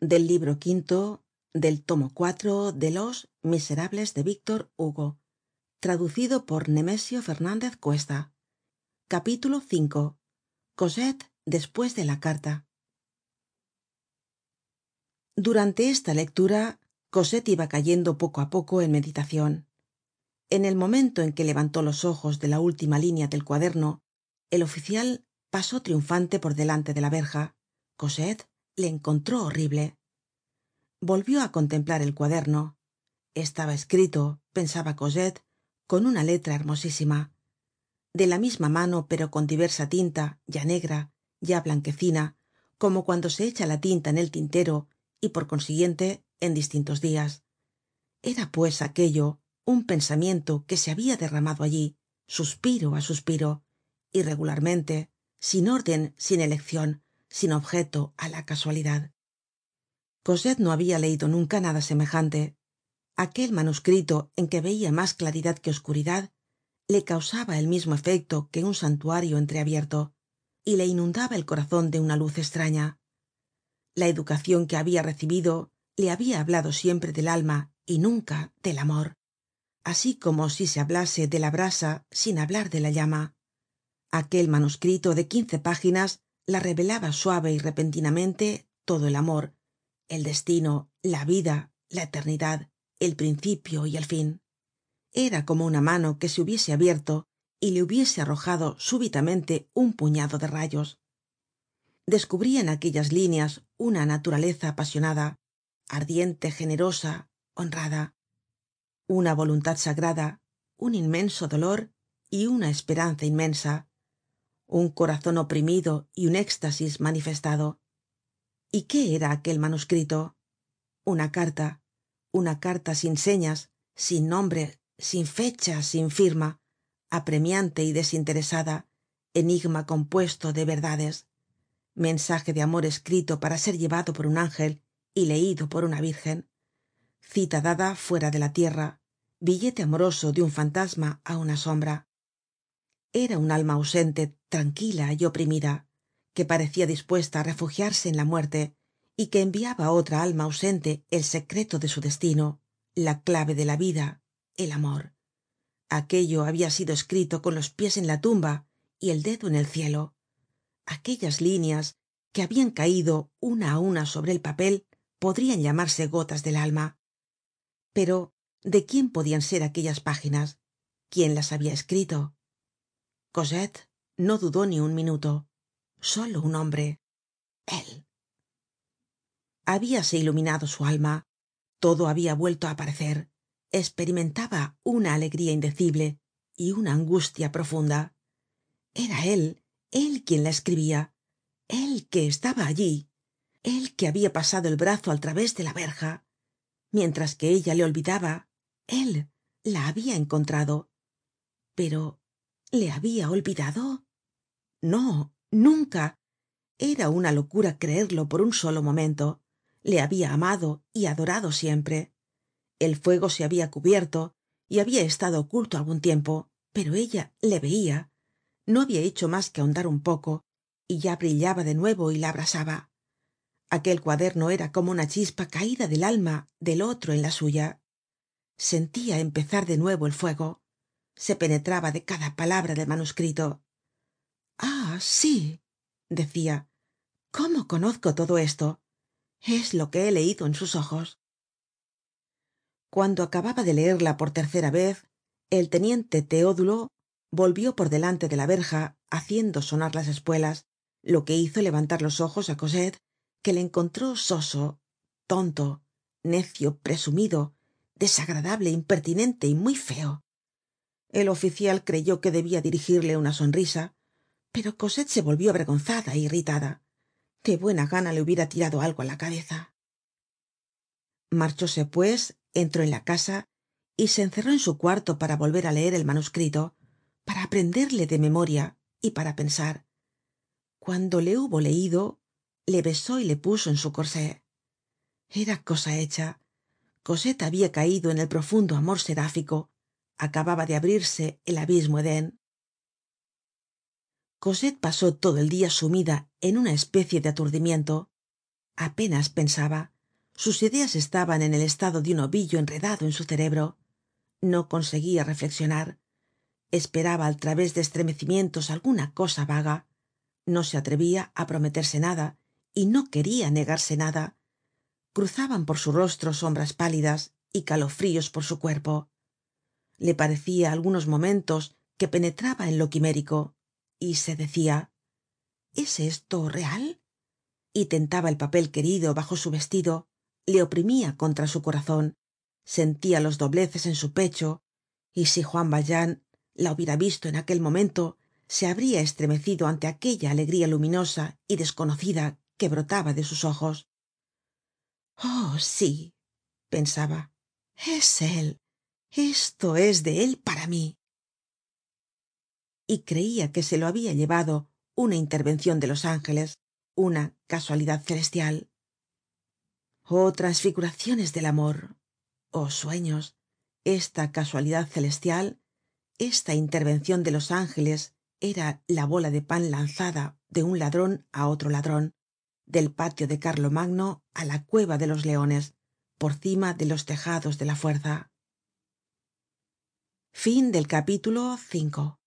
del libro quinto del tomo cuatro de los miserables de víctor hugo traducido por nemesio fernandez cuesta. Capítulo v cosette despues de la carta. Durante esta lectura cosette iba cayendo poco á poco en meditacion en el momento en que levantó los ojos de la última línea del cuaderno el oficial pasó triunfante por delante de la verja. Cosette le encontró horrible. Volvió á contemplar el cuaderno. Estaba escrito pensaba cosette con una letra hermosísima. De la misma mano pero con diversa tinta ya negra ya blanquecina como cuando se echa la tinta en el tintero y por consiguiente en distintos dias era pues aquello un pensamiento que se habia derramado allí suspiro á suspiro irregularmente sin orden sin eleccion sin objeto á la casualidad. Cosette no habia leido nunca nada semejante. Aquel manuscrito en que veia mas claridad que oscuridad le causaba el mismo efecto que un santuario entreabierto y le inundaba el corazon de una luz estraña la educacion que habia recibido le habia hablado siempre del alma y nunca del amor así como si se hablase de la brasa sin hablar de la llama. Aquel manuscrito de quince páginas la revelaba suave y repentinamente todo el amor el destino la vida la eternidad el principio y el fin. Era como una mano que se hubiese abierto y le hubiese arrojado súbitamente un puñado de rayos. Descubria en aquellas líneas una naturaleza apasionada ardiente generosa honrada. Una voluntad sagrada un inmenso dolor y una esperanza inmensa un corazon oprimido y un éxtasis manifestado. Y qué era aquel manuscrito una carta una carta sin señas sin nombre sin fecha sin firma apremiante y desinteresada enigma compuesto de verdades. Mensaje de amor escrito para ser llevado por un ángel y leido por una virgen. Cita dada fuera de la tierra. Billete amoroso de un fantasma á una sombra era un alma ausente tranquila y oprimida que parecia dispuesta á refugiarse en la muerte y que enviaba á otra alma ausente el secreto de su destino la clave de la vida el amor. Aquello habia sido escrito con los pies en la tumba y el dedo en el cielo. Aquellas líneas que habian caido una á una sobre el papel podrian llamarse gotas del alma. Pero de quién podian ser aquellas páginas quién las habia escrito cosette no dudó ni un minuto. Solo un hombre. Él. Habíase iluminado su alma. Todo habia vuelto á aparecer. Esperimentaba una alegría indecible y una angustia profunda. Era él él quien la escribia él que estaba allí. Él que habia pasado el brazo al través de la verja. Mientras que ella le olvidaba él la habia encontrado. Pero le habia olvidado no nunca. Era una locura creerlo por un solo momento. Le habia amado y adorado siempre. El fuego se habia cubierto y habia estado oculto algun tiempo pero ella le veia no habia hecho mas que ahondar un poco y ya brillaba de nuevo y la abrasaba aquel cuaderno era como una chispa caida del alma del otro en la suya. Sentia empezar de nuevo el fuego se penetraba de cada palabra del manuscrito. Ah sí decia cómo conozco todo esto es lo que he leido en sus ojos. Cuando acababa de leerla por tercera vez el teniente teodulo volvió por delante de la verja haciendo sonar las espuelas lo que hizo levantar los ojos á cosette que le encontró soso tonto necio presumido desagradable impertinente y muy feo el oficial creyó que debia dirigirle una sonrisa pero cosette se volvió avergonzada é irritada. De buena gana le hubiera tirado algo á la cabeza. Marchóse pues entró en la casa y se encerró en su cuarto para volver á leer el manuscrito para aprenderle de memoria y para pensar. Cuando le hubo leido le besó y le puso en su corsé era cosa hecha. Cosette habia caido en el profundo amor seráfico acababa de abrirse el abismo eden cosette pasó todo el dia sumida en una especie de aturdimiento. Apenas pensaba sus ideas estaban en el estado de un ovillo enredado en su cerebro. No conseguia reflexionar. Esperaba al través de estremecimientos alguna cosa vaga. No se atrevia á prometerse nada y no queria negarse nada. Cruzaban por su rostro sombras pálidas y calofríos por su cuerpo le parecia algunos momentos que penetraba en lo quimérico y se decia es esto real y tentaba el papel querido bajo su vestido le oprimia contra su corazon sentia los dobleces en su pecho y si juan valjean la hubiera visto en aquel momento se habria estremecido ante aquella alegría luminosa y desconocida que brotaba de sus ojos. Oh sí pensaba es él esto es de él para mí. Y creia que se lo habia llevado una intervencion de los ángeles una casualidad celestial. Oh transfiguraciones del amor oh sueños esta casualidad celestial esta intervencion de los ángeles era la bola de pan lanzada de un ladron á otro ladron del patio de carlomagno á la cueva de los leones por cima de los tejados de la fuerza Fin del capítulo 5